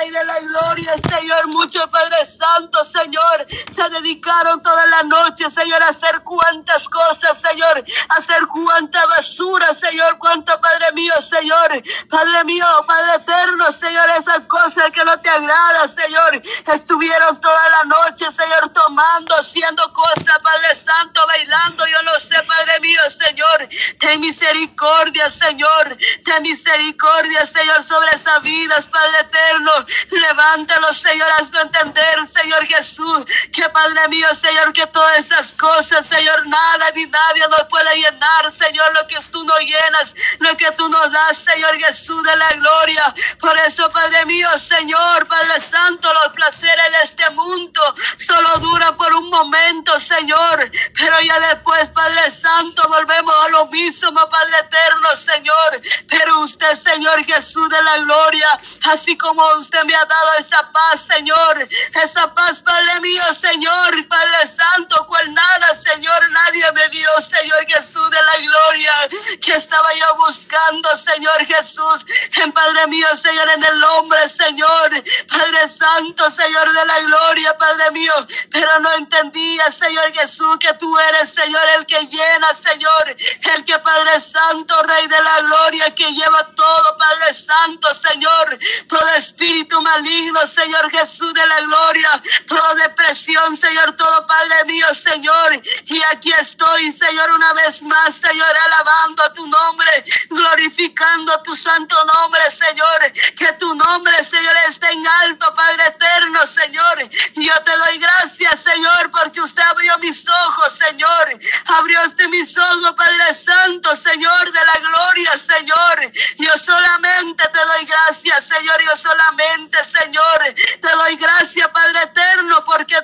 Rey de la Gloria, Señor. Muchos, Padre Santo, Señor, se dedicaron toda la noche, Señor, a hacer cuantas cosas, Señor, a hacer cuanta basura, Señor, cuánto, Padre mío, Señor, Padre mío, Padre eterno, Señor, esas cosas que no te agrada, Señor, estuvieron toda la noche, Señor, tomando, haciendo cosas, Padre Santo, bailando, yo no sé, Padre mío, Señor, ten misericordia, Señor, ten misericordia, Señor, sobre esas vidas, Padre eterno, levántalos, Señor, hazlo entender, Señor Jesús, que Padre mío, Señor, que todas esas cosas, Señor, nada ni nadie nos puede llenar, Señor, lo que tú nos llenas, lo que tú nos das, Señor Jesús de la gloria. Por eso, Padre mío, Señor, Padre Santo, los placeres de este mundo solo duran por un momento, Señor, pero ya después, Padre Santo, volvemos a lo mismo, Padre eterno, Señor. Pero usted, Señor Jesús de la gloria, así como usted me ha dado esa paz, Señor, esa paz, Padre mío, Señor, Padre Santo, cual nada, Señor, nadie me dio, Señor Jesús de la gloria, que estaba yo buscando, Señor Jesús, en Padre mío, Señor, en el nombre, Señor, Padre Santo, Señor de la gloria, Padre mío, pero no entendía, Señor Jesús, que tú eres, Señor, el que llena, Señor, el que Padre Santo, Rey de la gloria, que lleva todo, Padre Santo, Señor, todo espíritu maligno, Señor Jesús de la gloria, toda depresión, Señor, todo Padre mío, Señor. Y aquí estoy, Señor, una vez más, Señor, alabando tu nombre, glorificando tu santo nombre, Señor. Que tu nombre, Señor, esté en alto, Padre eterno, Señor. Yo te doy gracias, Señor, porque usted abrió mis ojos, Señor. Abrió este mis ojos, Padre Santo, Señor, de la gloria, Señor. Yo solamente te doy gracias, Señor. Yo solamente, Señor, te doy gracias, Padre eterno, porque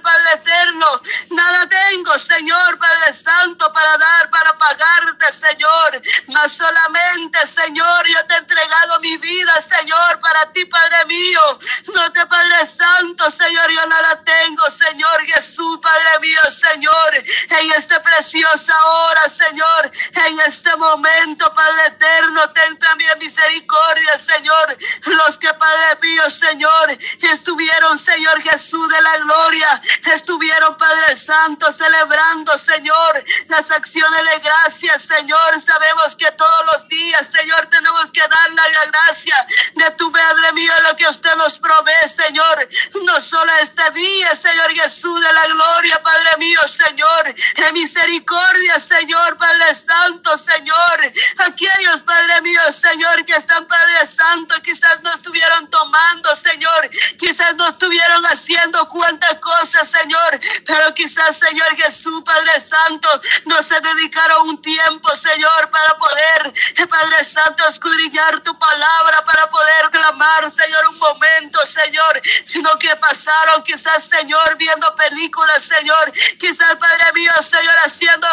Padre eterno. Nada tengo, Señor, Padre Santo, para dar, para pagarte, Señor. No solamente, Señor, yo te he entregado mi vida, Señor, para ti, Padre mío. No te, Padre Santo, Señor, yo nada tengo, Señor Jesús, Padre mío, Señor. En esta preciosa hora, Señor, en este momento, Padre eterno, ten también misericordia, Señor. Los que, Padre mío, Señor, estuvieron, Señor Jesús de la gloria estuvieron, Padre Santo, celebrando, Señor, las acciones de gracia, Señor. Sabemos que todos los días, Señor, tenemos que darle la gracia de tu Padre mío, lo que usted nos provee, Señor. No solo este día, Señor Jesús de la gloria, Padre mío, Señor. En misericordia, Señor, Padre Santo, Señor. Aquellos, Padre mío, Señor, que están, Padre Santo, quizás no estuvieron tomando, Señor. Quizás no estuvieron haciendo cuantas cosas Señor. Pero quizás, Señor Jesús, Padre Santo, no se dedicaron un tiempo, Señor, para poder, Padre Santo, escudriñar tu palabra, para poder clamar, Señor, un momento, Señor, sino que pasaron quizás, Señor, viendo películas, Señor, quizás, Padre mío, Señor, haciendo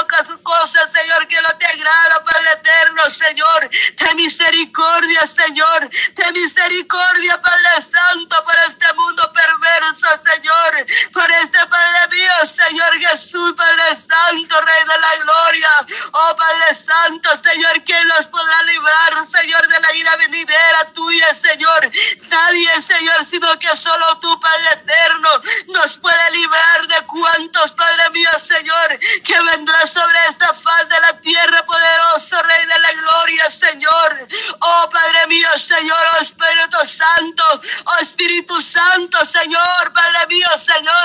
cosas, Señor, que no te agrada, Padre eterno, Señor, de misericordia, Señor, de misericordia, Padre Santo, para este mundo perverso, Señor, por este Padre mío, Señor Jesús, Padre Santo, Rey de la Gloria. Oh Padre Santo, Señor, ¿quién los podrá librar, Señor, de la ira venidera tuya, Señor? Nadie, Señor, sino que solo tú, Padre eterno, nos puede librar de cuantos, Padre mío, Señor, que vendrá sobre esta faz de la tierra, poderoso Rey de la Gloria, Señor. Oh Padre mío, Señor, oh Espíritu Santo, oh Espíritu Santo, Señor, Padre mío, Señor.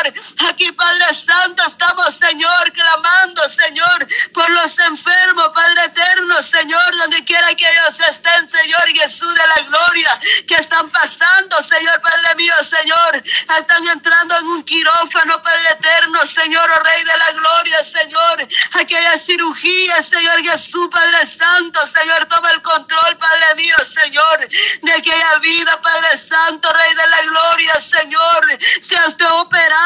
Aquí, Padre Santo, estamos, Señor, clamando, Señor, por los enfermos, Padre eterno, Señor, donde quiera que ellos estén, Señor Jesús de la gloria, que están pasando, Señor, Padre mío, Señor, están entrando en un quirófano, Padre eterno, Señor, oh Rey de la gloria, Señor, aquella cirugía, Señor Jesús, Padre Santo, Señor, toma el control, Padre mío, Señor, de aquella vida, Padre Santo, Rey de la gloria, Señor, sea usted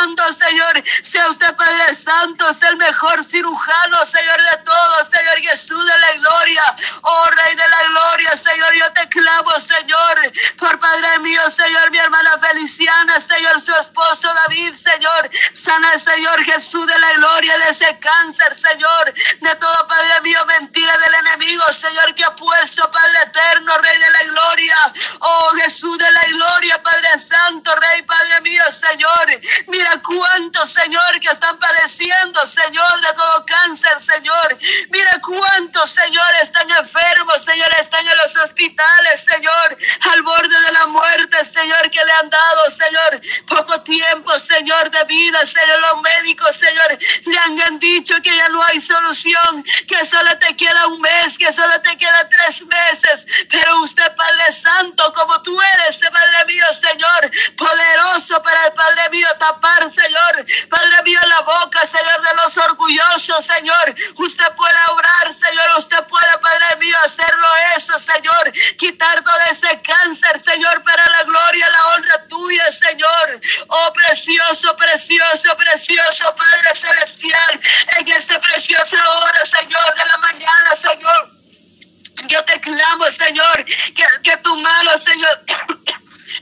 operando Señor. Sea usted, Padre Santo, el mejor cirujano, Señor, de todos, Señor Jesús de la gloria. Oh, Rey de la gloria, Señor, yo te clamo, Señor, por Padre mío, Señor, mi hermana Feliciana, Señor, su esposo David, Señor. Sana, Señor Jesús de la gloria, de ese cáncer, Señor, de todo, Padre mío, mentira del enemigo, Señor, que ha puesto, Padre eterno, Rey de la gloria. Oh, Jesús de la gloria, Padre Santo, Rey, Padre mío, Señor. Mira cuántos, Señor, que están padeciendo, Señor, de todo cáncer, Señor. Mira cuántos, Señor, están enfermos, Señor, están en los hospitales, Señor, al borde de la muerte, Señor, que le han dado, Señor, poco tiempo, Señor, de vida, Señor, los médicos, Señor, le han dicho que ya no hay solución, que solo te queda un mes, que solo te queda tres meses, pero usted, Padre Santo, como tú eres, Padre mío, Señor, poderoso para, Padre mío, tapar, Señor, Padre mío, la boca, Señor, de los orgullosos, Señor, usted puede obrar, Señor, usted puede, Padre mío, hacerlo eso, Señor, quitar todo ese cáncer, Señor, para la gloria, la honra tuya, Señor, oh precioso, precioso, precioso, Padre Celestial, en este precioso hora, Señor, de la mañana, Señor. Yo te clamo, Señor, que, que tu mano, Señor,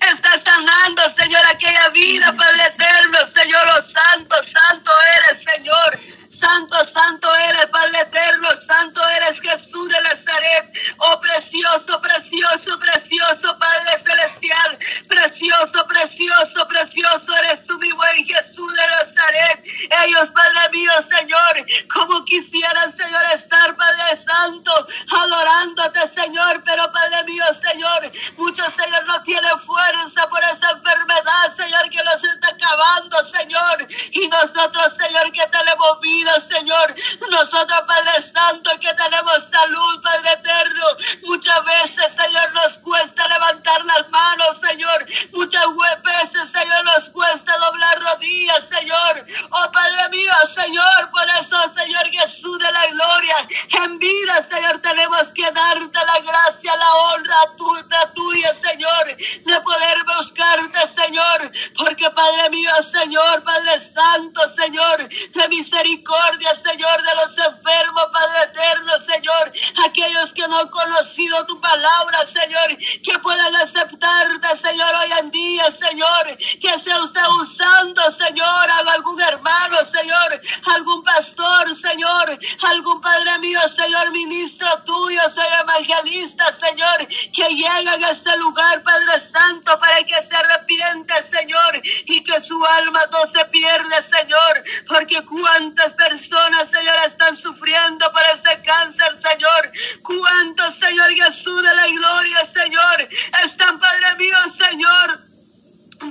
está sanando, Señor, aquella vida, Padre eterno, Señor, oh santo, santo eres, Señor. Santo, santo eres, Padre eterno, santo eres Jesús de Nazaret. Oh, precioso, precioso, precioso, Padre celestial. Precioso, precioso, precioso eres tú, mi buen Jesús de Nazaret. Ellos, Padre mío, Señor, como quisieran, Señor, estar, Padre Santo, adorándote, Señor. Pero, Padre mío, Señor, muchos, Señor, no tienen fuerza por esa enfermedad, Señor, que los está acabando, Señor. Y nosotros, Señor, que te le hemos Señor. Nosotros, Padre Santo, que tenemos salud, Padre Eterno. Muchas veces, Señor, nos cuesta levantar las manos, Señor. Muchas veces, Señor, nos cuesta doblar rodillas, Señor. Oh, Padre mío, Señor, por eso, Señor Jesús de la gloria, en vida, Señor, tenemos que darte la gracia, la honra tuya, tuya, Señor, de poder buscarte, Señor. Porque, Padre mío, Señor, Padre Santo, Señor, de misericordia Señor, de los enfermos, Padre eterno, Señor, aquellos que no han conocido tu palabra, Señor, que puedan aceptarte, Señor, hoy en día, Señor, que se usted usando, Señor, algún hermano, Señor, algún pastor, Señor, algún Padre mío, Señor, ministro tuyo, Señor, evangelista, Señor, que llegan a este lugar, Padre Santo, para que se arrepiente, Señor, y que su alma no se pierde, Señor, porque cuántas personas personas, Señor, están sufriendo por ese cáncer, Señor. Cuántos, Señor Jesús de la gloria, Señor, están, Padre mío, Señor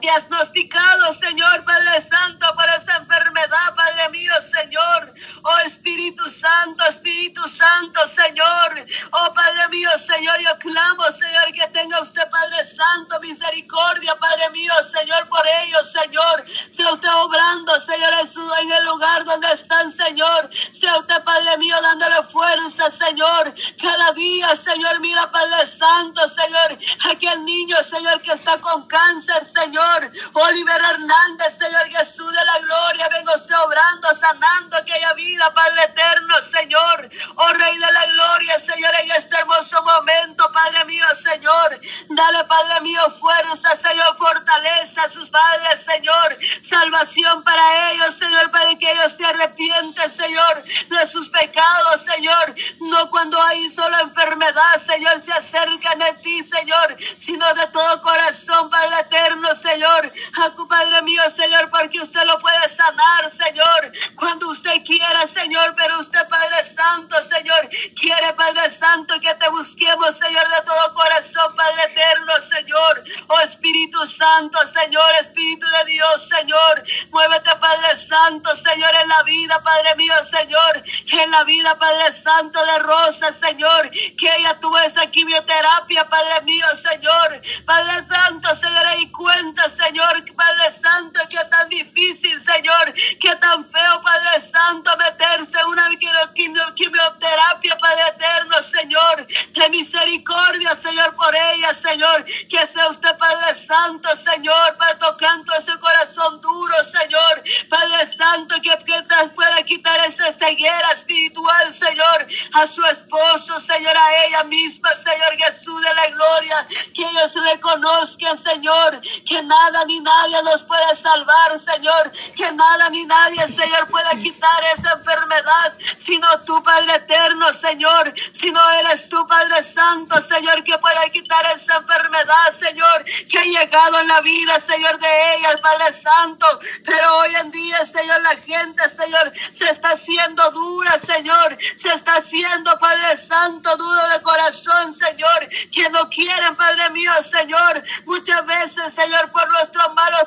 diagnosticado, Señor Padre Santo, por esa enfermedad, Padre mío, Señor. Oh Espíritu Santo, Espíritu Santo, Señor. Oh Padre mío, Señor, yo clamo, Señor, que tenga usted, Padre Santo, misericordia, Padre mío, Señor, por ellos, Señor. Sea usted obrando, Señor, en el lugar donde están, Señor. Sea usted, Padre mío, dándole fuerza, Señor. Cada día, Señor, mira, Padre Santo, Señor, aquel niño, Señor, que está con cáncer, Señor. Oliver Hernández, Señor Jesús de la gloria, vengo usted obrando, sanando aquella vida, Padre eterno, Señor. Oh Rey de la gloria, Señor, en este hermoso momento, Padre mío, Señor. Dale, Padre mío, fuerza, Señor, fortaleza a sus padres, Señor. Salvación para ellos, Señor, para que ellos se arrepienten, Señor, de sus pecados, Señor. No cuando hay solo enfermedad, Señor, se acercan a ti, Señor, sino de todo corazón, Padre eterno, Señor. A tu Padre mío, Señor, porque usted lo puede sanar, Señor, cuando usted quiera, Señor, pero usted, Padre Santo, Señor, quiere, Padre Santo, que te busquemos, Señor, de todo corazón, Padre eterno, Señor, oh Espíritu Santo, Señor, Espíritu de Dios, Señor, muévete, Padre Santo, Señor, en la vida, Padre mío, Señor, en la vida, Padre Santo de Rosa, Señor, que ella tuvo esa quimioterapia, Padre mío, Señor, Padre Santo, Señor, y Señor, Padre Santo, que tan difícil, Señor, que tan feo, Padre Santo, meterse en una quimioterapia, Padre eterno, Señor, de misericordia, Señor, por ella, Señor, que sea usted, Padre Santo, Señor, para tocando ese corazón duro, Señor, Padre Santo, que, que pueda quitar esa ceguera espiritual, Señor, a su esposo, Señor, a ella misma, Señor Jesús de la gloria, que ellos reconozcan, Señor, que nada ni nadie nos puede salvar, Señor. Que nada ni nadie, Señor, pueda quitar esa enfermedad, sino tú, Padre eterno, Señor. Si no eres tú, Padre Santo, Señor, que pueda quitar esa enfermedad, Señor. llegado en la vida, Señor, de ellas, Padre Santo. Pero hoy en día, Señor, la gente, Señor, se está haciendo dura, Señor. Se está haciendo, Padre Santo, duro de corazón, Señor. Que no quieren, Padre mío, Señor. Muchas veces, Señor, por nuestros malos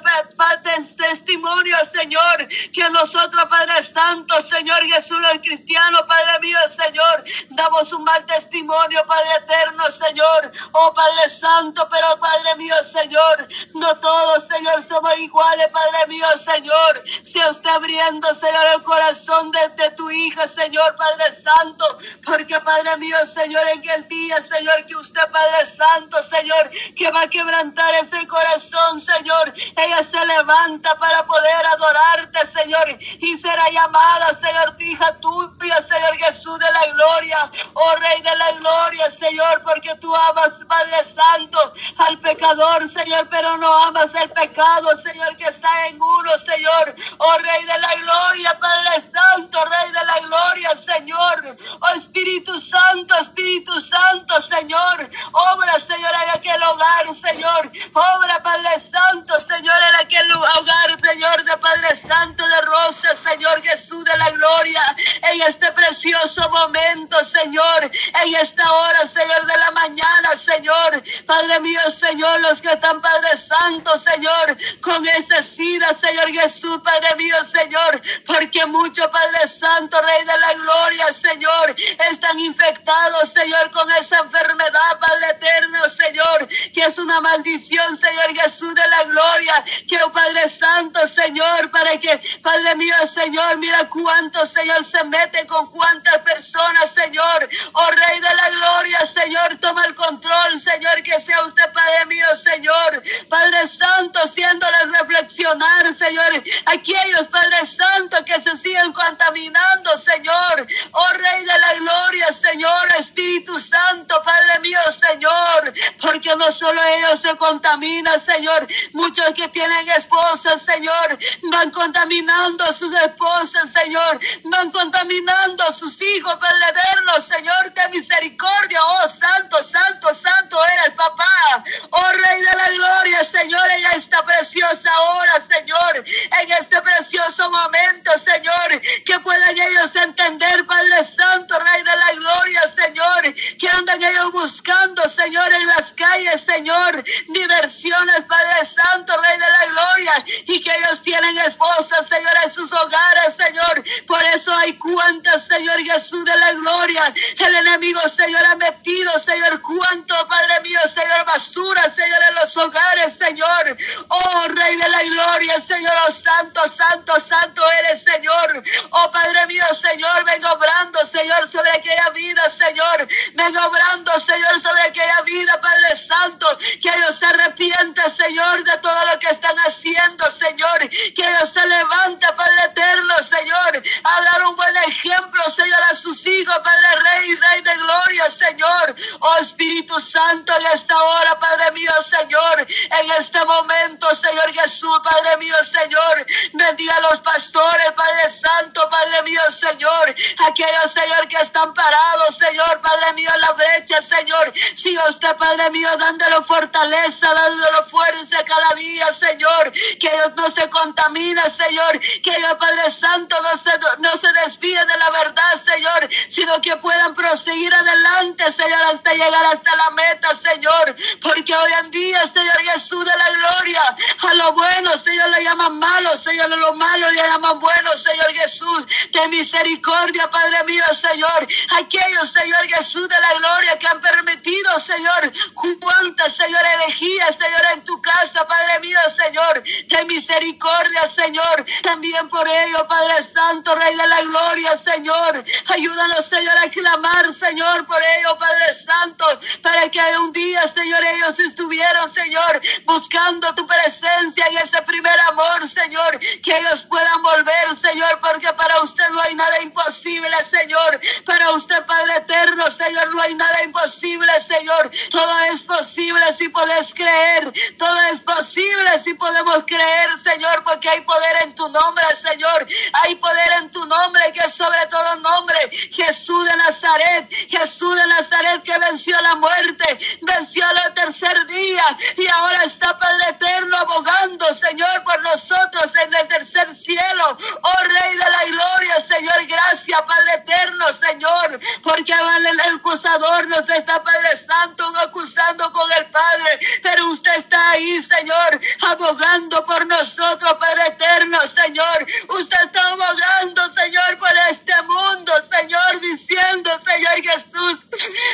testimonios, Señor. Que nosotros, Padre Santo, Señor Jesús, el cristiano, Padre mío, Señor, damos un mal testimonio, Padre eterno, Señor. Oh, Padre Santo, pero Padre mío, Señor, no todos, Señor, somos iguales, Padre mío, Señor. Se está abriendo, Señor, el corazón de, tu hija, Señor, Padre Santo, porque Padre mío, Señor, en el día, Señor, que usted, Padre Santo, Señor, que va a quebrantar ese corazón, Señor, ella se levanta para poder adorarte, Señor, y será llamada, Señor, tu hija tuya, Señor Jesús de la gloria, oh Rey de la gloria, Señor, porque tú amas, Padre Santo, al pecador, Señor, pero no amas el pecado, Señor, que está en uno, Señor. Oh Rey de la gloria, Padre Santo, Rey de la gloria, Señor. Oh Espíritu Santo, Espíritu Santo, Señor. Obra, Señor, en aquel hogar, Señor. Obra, Padre Santo, Señor, en aquel hogar, Señor, de Padre Santo, de Rosa, Señor Jesús de la gloria. En este precioso momento, Señor. En esta hora, Señor, de la mañana, Señor. Padre mío, Señor, los que están, Padre Santo, Señor, con esa sida, Señor Jesús, Padre mío, Señor, porque muchos, Padre Santo, Rey de la Gloria, Señor, están infectados, Señor, con esa enfermedad, Padre eterno, Señor, que es una maldición, Señor Jesús de la Gloria, que oh, Padre Santo, Señor, para que, Padre mío, Señor, mira cuántos, Señor, se meten con cuántas personas, Señor, oh Rey de la Gloria, Señor, toma el control, Señor, que sea usted, Padre mío, Señor. Padre Santo, haciéndoles reflexionar, Señor. Aquellos, Padre Santo, que se siguen contaminando, Señor. Oh Rey de la Gloria, Señor, Espíritu Santo, Padre mío, Señor. Porque no solo ellos se contaminan, Señor. Muchos que tienen esposas, Señor, van contaminando a sus esposas, Señor. Van contaminando a sus hijos, Padre eterno, Señor, de misericordia. Oh, Santo, Santo, Santo era el papá. Oh, Rey de la Gloria, Señor, en esta preciosa hora, Señor, en este precioso momento, Señor, que puedan ellos entender, Padre Santo, Rey de la Gloria, Señor, que andan ellos buscando, Señor, en las calles, Señor, Padre Santo, Rey de la Gloria, y que ellos tienen esposas, Señor, en sus hogares, Señor. Por eso hay cuantas, Señor Jesús de la Gloria, el enemigo, Señor, ha metido, Señor, cuánto, Padre mío, Señor, basura, Señor, en los hogares, Señor. Oh, Rey de la Gloria, Señor, oh, santo, santo, santo eres, Señor. Oh, Padre mío, Señor, vengo obrando, Señor, sobre aquella vida, Señor. Vengo obrando, Señor, sobre aquella vida, Padre Santo. Que ellos se arrepientan, Señor, de todo lo que están haciendo, Señor. Que ellos se levanta, Padre eterno, Señor. A dar un buen ejemplo, Señor, a sus hijos, Padre Rey, Rey de Gloria, Señor. Oh, Espíritu Santo, en esta hora, Padre mío, Señor, en este momento, Señor Jesús, Padre mío, Señor, bendiga a los pastores, Padre Santo, Padre mío, Señor, aquellos, Señor, que están parados, Señor, Padre Señor, siga usted, Padre mío, dándole fortaleza, dándole fuerza cada día, Señor, que ellos no se contaminen, Señor, que ellos, Padre Santo, no se, no se despiden de la verdad, Señor, sino que puedan proseguir adelante, Señor, hasta llegar hasta la meta, Señor, porque hoy en día, Señor Jesús de la gloria, a lo bueno, Señor, le llaman malo, Señor, a lo malo le llaman bueno, Señor Jesús, de misericordia, Padre mío, Señor, aquellos, Señor Jesús de la gloria, que han permitido, Señor, cuántas, Señor, elegías, Señor, en tu casa, Padre mío, Señor, misericordia, Señor, también por ello, Padre Santo, Rey de la gloria, Señor, ayúdanos, Señor, a clamar, Señor, por ello, Padre Santo, para que un día, Señor, ellos estuvieron, Señor, buscando tu presencia y ese primer amor, Señor, que ellos puedan volver, Señor, porque para usted no hay nada imposible, Señor. Para usted, Padre eterno, Señor, no hay nada imposible, Señor. Todo es posible si puedes creer. Todo es posible si podemos creer, Señor, porque hay poder en tu nombre, Señor. Hay poder en tu nombre que es sobre todo nombre. Jesús de Nazaret, Jesús de Nazaret que venció la muerte, venció el tercer día y ahora está Padre eterno abogando, Señor, por nosotros en el tercer cielo. Oh Rey de la gloria, Señor, gracias, Padre eterno, Señor, porque el acusador nos está, Padre Santo, acusando con el Padre, pero usted está ahí, Señor, abogando por nosotros, Padre eterno, Señor. Usted está abogando, Señor, por este mundo, Señor, diciendo, Señor Jesús,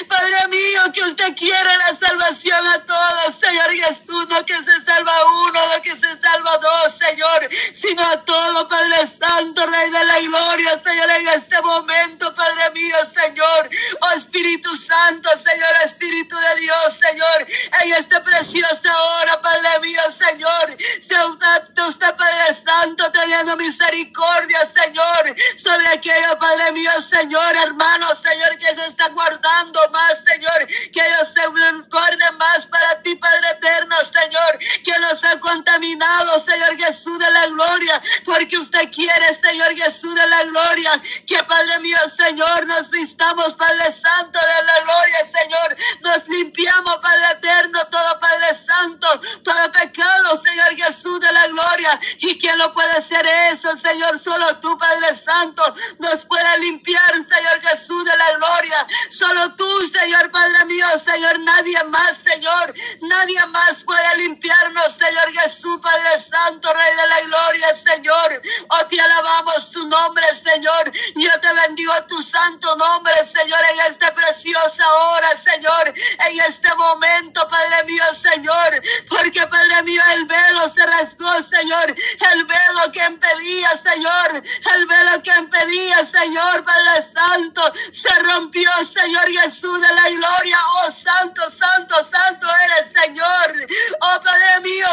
Padre mío, que usted quiere la salvación a todos, Señor Jesús, no que se salva uno, no que se salva dos, Señor, sino a todo, Padre Santo, Rey de la Gloria, Señor, en este momento, Padre mío, Señor, oh Espíritu Santo, Señor, Espíritu de Dios, Señor, en esta preciosa hora, Padre mío, Señor, sea usted, Padre Santo, teniendo misericordia, Señor, sobre aquello, Padre mío, Señor, hermano, Señor, que se está guardando más, Señor, que ellos se guarden más para ti, Padre eterno, Señor, que los ha contaminado, Señor Jesús de la gloria, porque usted quiere, Señor Jesús de la gloria, que Padre mío, Señor, nos vistamos, Padre Santo de la gloria, Señor, nos limpiamos, Padre eterno, todo Padre Santo, todo pecado, Señor Jesús de la gloria, y quién lo puede hacer Señor, solo tú, Padre Santo, nos puede limpiar, Señor Jesús de la gloria, solo tú, Señor Padre mío, Señor, nadie más, Señor, nadie más puede limpiarnos, Señor Jesús, Padre Santo, Rey de la gloria, Señor. Oh, te alabamos tu nombre, Señor. Yo te bendigo tu santo nombre, Señor, en esta preciosa hora, Señor, en este momento, Padre mío, Señor, porque, Padre mío, el velo se rasgó, Señor, el velo que impedía, Señor, el velo que impedía, Señor, Padre Santo, se rompió, Señor Jesús de la gloria. Oh, Santo, Santo, Santo eres, Señor. Oh, Padre mío,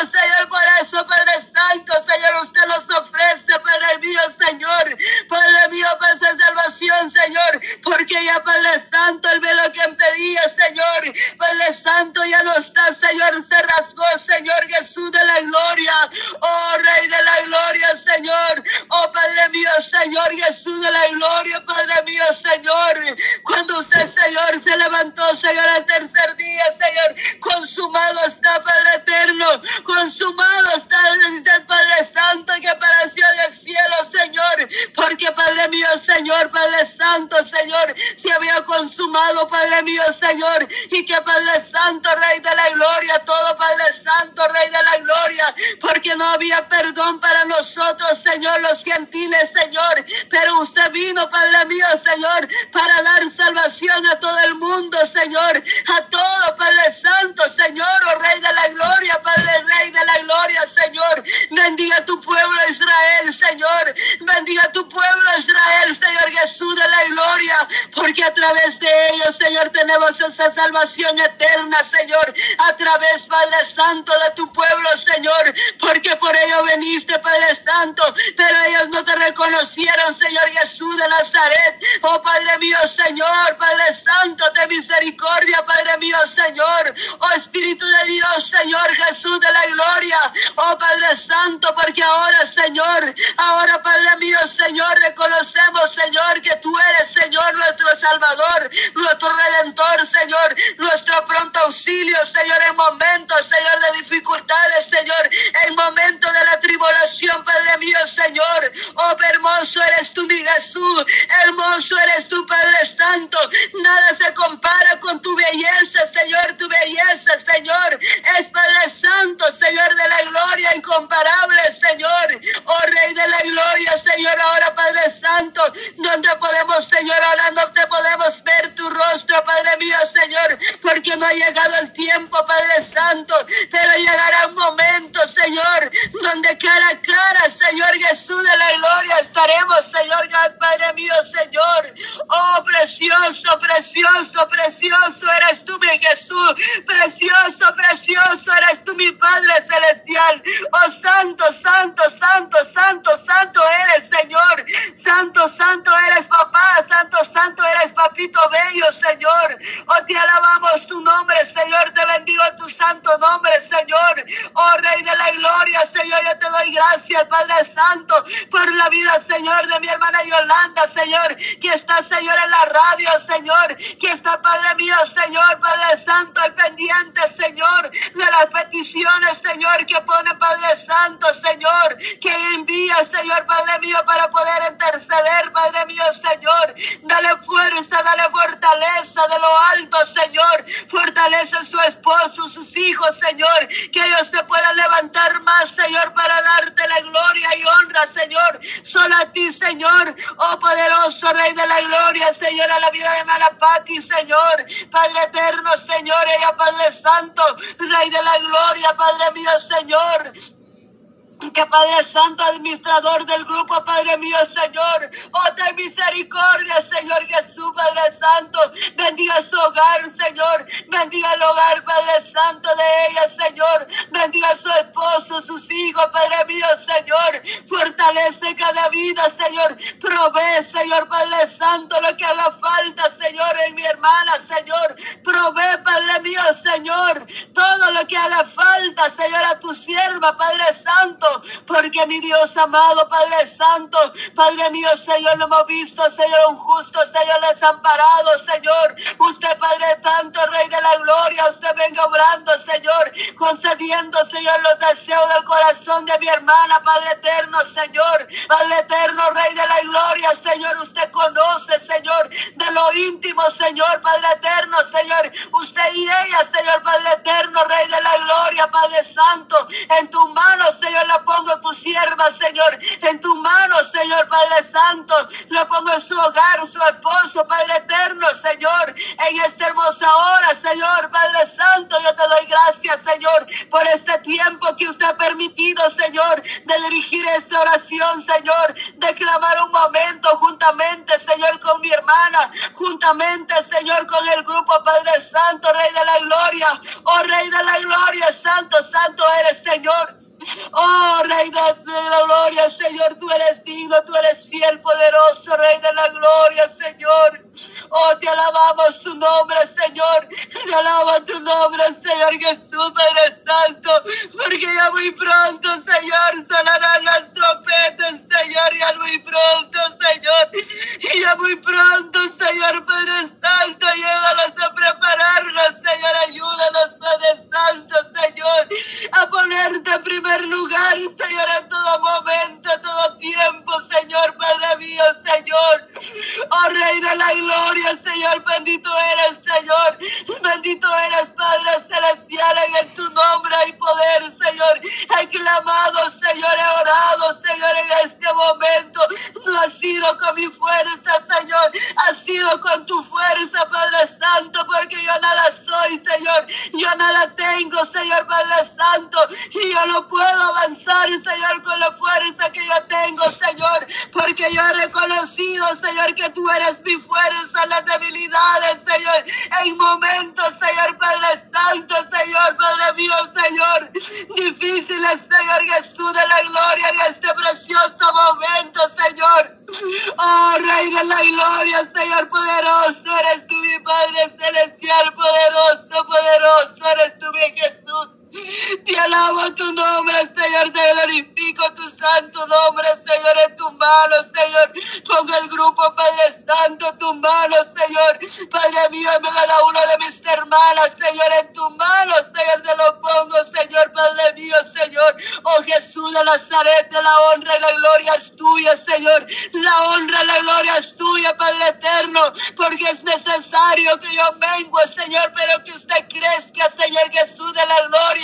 Señor, por eso, Padre Santo, Señor, usted nos ofrece, Padre mío, Señor. Padre mío, para esa salvación, Señor, porque ya, Padre Santo, el velo que impedía, Señor, Padre Santo, ya no está, Señor, se rasgó, Señor Jesús de la gloria. Oh, Rey de la gloria, Señor. Oh, Padre mío, Señor Jesús de la gloria, Padre mío, Señor. Cuando usted, Señor, se levantó, Señor, al tercer día, Señor, consumado está, Padre eterno, consumado está, el Padre Santo, que apareció en el cielo, Señor, porque, Padre mío, Señor, Padre Santo, Señor, se había consumado, Padre mío, Señor, y que Padre Santo, Rey de la gloria, todo Padre Santo, Rey de la gloria, porque no había perdón para nosotros, Señor, los gentiles, Señor, pero usted vino, Padre mío, Señor, para dar salvación a todo el mundo, Señor, a todo, Padre Santo, Señor, oh Rey de la gloria, Padre Rey de la gloria, Señor, bendiga tu pueblo Israel, Señor, bendiga tu pueblo Israel, Señor Jesús de la gloria, porque a través de ellos, Señor, tenemos esa salvación eterna, Señor, a través, Padre Santo, de tu pueblo, Señor, porque por ello veniste, Padre Santo, pero ellos no te reconocieron, Señor Jesús de Nazaret, oh Padre mío, Señor, Padre Santo, de misericordia, Padre mío, Señor, oh Espíritu de Dios, Señor Jesús de la gloria, oh Padre Santo, porque ahora, Señor, ahora, Padre mío, Señor, reconocemos, Señor, que tú eres, Señor, nuestro Salvador, nuestro Redentor, Señor, nuestro pronto auxilio, Señor, en momentos, Señor, de dificultades, Señor, en momentos de la tribulación, Padre mío, Señor, oh hermoso eres tú, mi Jesús, hermoso eres tú, Padre Santo, nada se compara con tu belleza, Señor, tu belleza, Señor, es Padre Santo, Señor de la gloria incomparable, Señor, oh Rey de la gloria, Señor, ahora Padre Santo, donde podemos, Señor, ahora no te podemos ver tu rostro, Padre mío, Señor, porque no ha llegado el tiempo, Padre Santo, pero llegará un momento, Señor, donde cara a cara, Señor Jesús de la gloria, estaremos, Señor, Padre mío, Señor, oh precioso, precioso, precioso eres tú, mi Jesús, precioso, precioso eres tú, mi Padre celestial, oh santo, santo, santo, santo, santo eres, Señor, santo, santo eres, papá, santo, santo eres, papito bello, Señor, oh te alabamos tu nombre, Señor, te bendigo tu santo nombre, Señor. Oh Rey de la Gloria, Señor, yo te doy gracias, Padre Santo, por la vida, Señor, de mi hermana Yolanda, Señor, que está, Señor, en la radio, Señor, que está, Padre mío, Señor, Padre Santo, al pendiente, Señor, de las peticiones, Señor, que pone Padre Santo, Señor, que envía, Señor, Padre mío, para poder interceder, Padre mío, Señor. Dale fuerza, dale fortaleza de lo alto, Señor. Fortalece a su esposo, sus hijos, Señor, que ellos se puedan levantar más, Señor, para darte la gloria y honra, Señor. Solo a ti, Señor, oh poderoso Rey de la gloria, Señor, a la vida de Manapati, Señor. Padre eterno, Señor, ella, Padre Santo, Rey de la gloria, Padre mío, Señor que Padre Santo, administrador del grupo, Padre mío, Señor, oh, ten misericordia, Señor Jesús, Padre Santo, bendiga su hogar, Señor, bendiga el hogar, Padre Santo, de ella, Señor, bendiga su esposo, sus hijos, Padre mío, Señor, fortalece cada vida, Señor, provee, Señor, Padre Santo, lo que haga falta, Señor, en mi hermana, Señor, provee, Padre mío, Señor, todo lo que haga falta, Señor, a tu sierva, Padre Santo, porque mi Dios amado, Padre Santo, Padre mío, Señor, lo hemos visto, Señor, un justo, Señor, desamparado, Señor. Usted, Padre Santo, Rey de la Gloria, usted venga obrando, Señor, concediendo, Señor, los deseos del corazón de mi hermana, Padre eterno, Señor, Padre eterno, Rey de la Gloria, Señor, usted conoce, Señor, de lo íntimo, Señor, Padre eterno, Señor, usted y ella, Señor, Padre eterno, Rey de la Gloria, Padre Santo, en tus manos, Señor, la pongo tu sierva, Señor, en tu mano, Señor Padre Santo. Lo pongo en su hogar, su esposo, Padre eterno, Señor, en esta hermosa hora, Señor, Padre Santo. Yo te doy gracias, Señor, por este tiempo que usted ha permitido, Señor, de dirigir esta oración, Señor, de clamar un momento juntamente, Señor, con mi hermana, juntamente, Señor, con el grupo, Padre Santo, Rey de la Gloria. Oh, Rey de la Gloria, Santo, Santo eres, Señor. Oh, Rey de la gloria, Señor, tú eres digno, tú eres fiel, poderoso, Rey de la gloria, Señor. Oh, te alabamos tu nombre, Señor. Te alabamos tu nombre, Señor Jesús, Padre Santo. Porque ya muy pronto, Señor, sonarán las trompetas, Señor, ya muy pronto, Señor. Y ya muy pronto, Señor, Padre Santo, llévalos a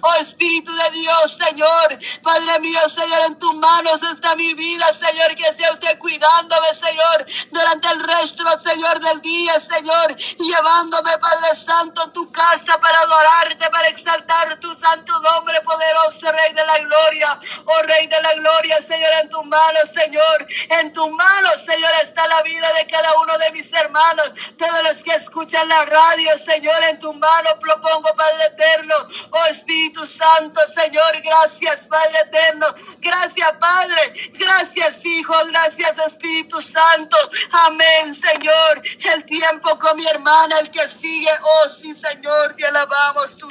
oh Espíritu de Dios, Señor. Padre mío, Señor, en tus manos está mi vida, Señor, que sea usted cuidándome, Señor, durante el resto, Señor, del día, Señor, llevándome, Padre Santo, a tu casa para adorarte, para exaltar tu santo nombre, poderoso Rey de la gloria, oh Rey de la gloria, Señor, en tus manos, Señor, en tus manos, Señor, está la vida de cada uno de mis hermanos, todos los que escuchan la radio, Señor, en tus manos lo pongo, Padre eterno, oh Espíritu Santo, Señor. Gracias, Padre eterno. Gracias, Padre. Gracias, Hijo. Gracias, Espíritu Santo. Amén, Señor. El tiempo con mi hermana, el que sigue. Oh, sí, Señor. Te alabamos. Tú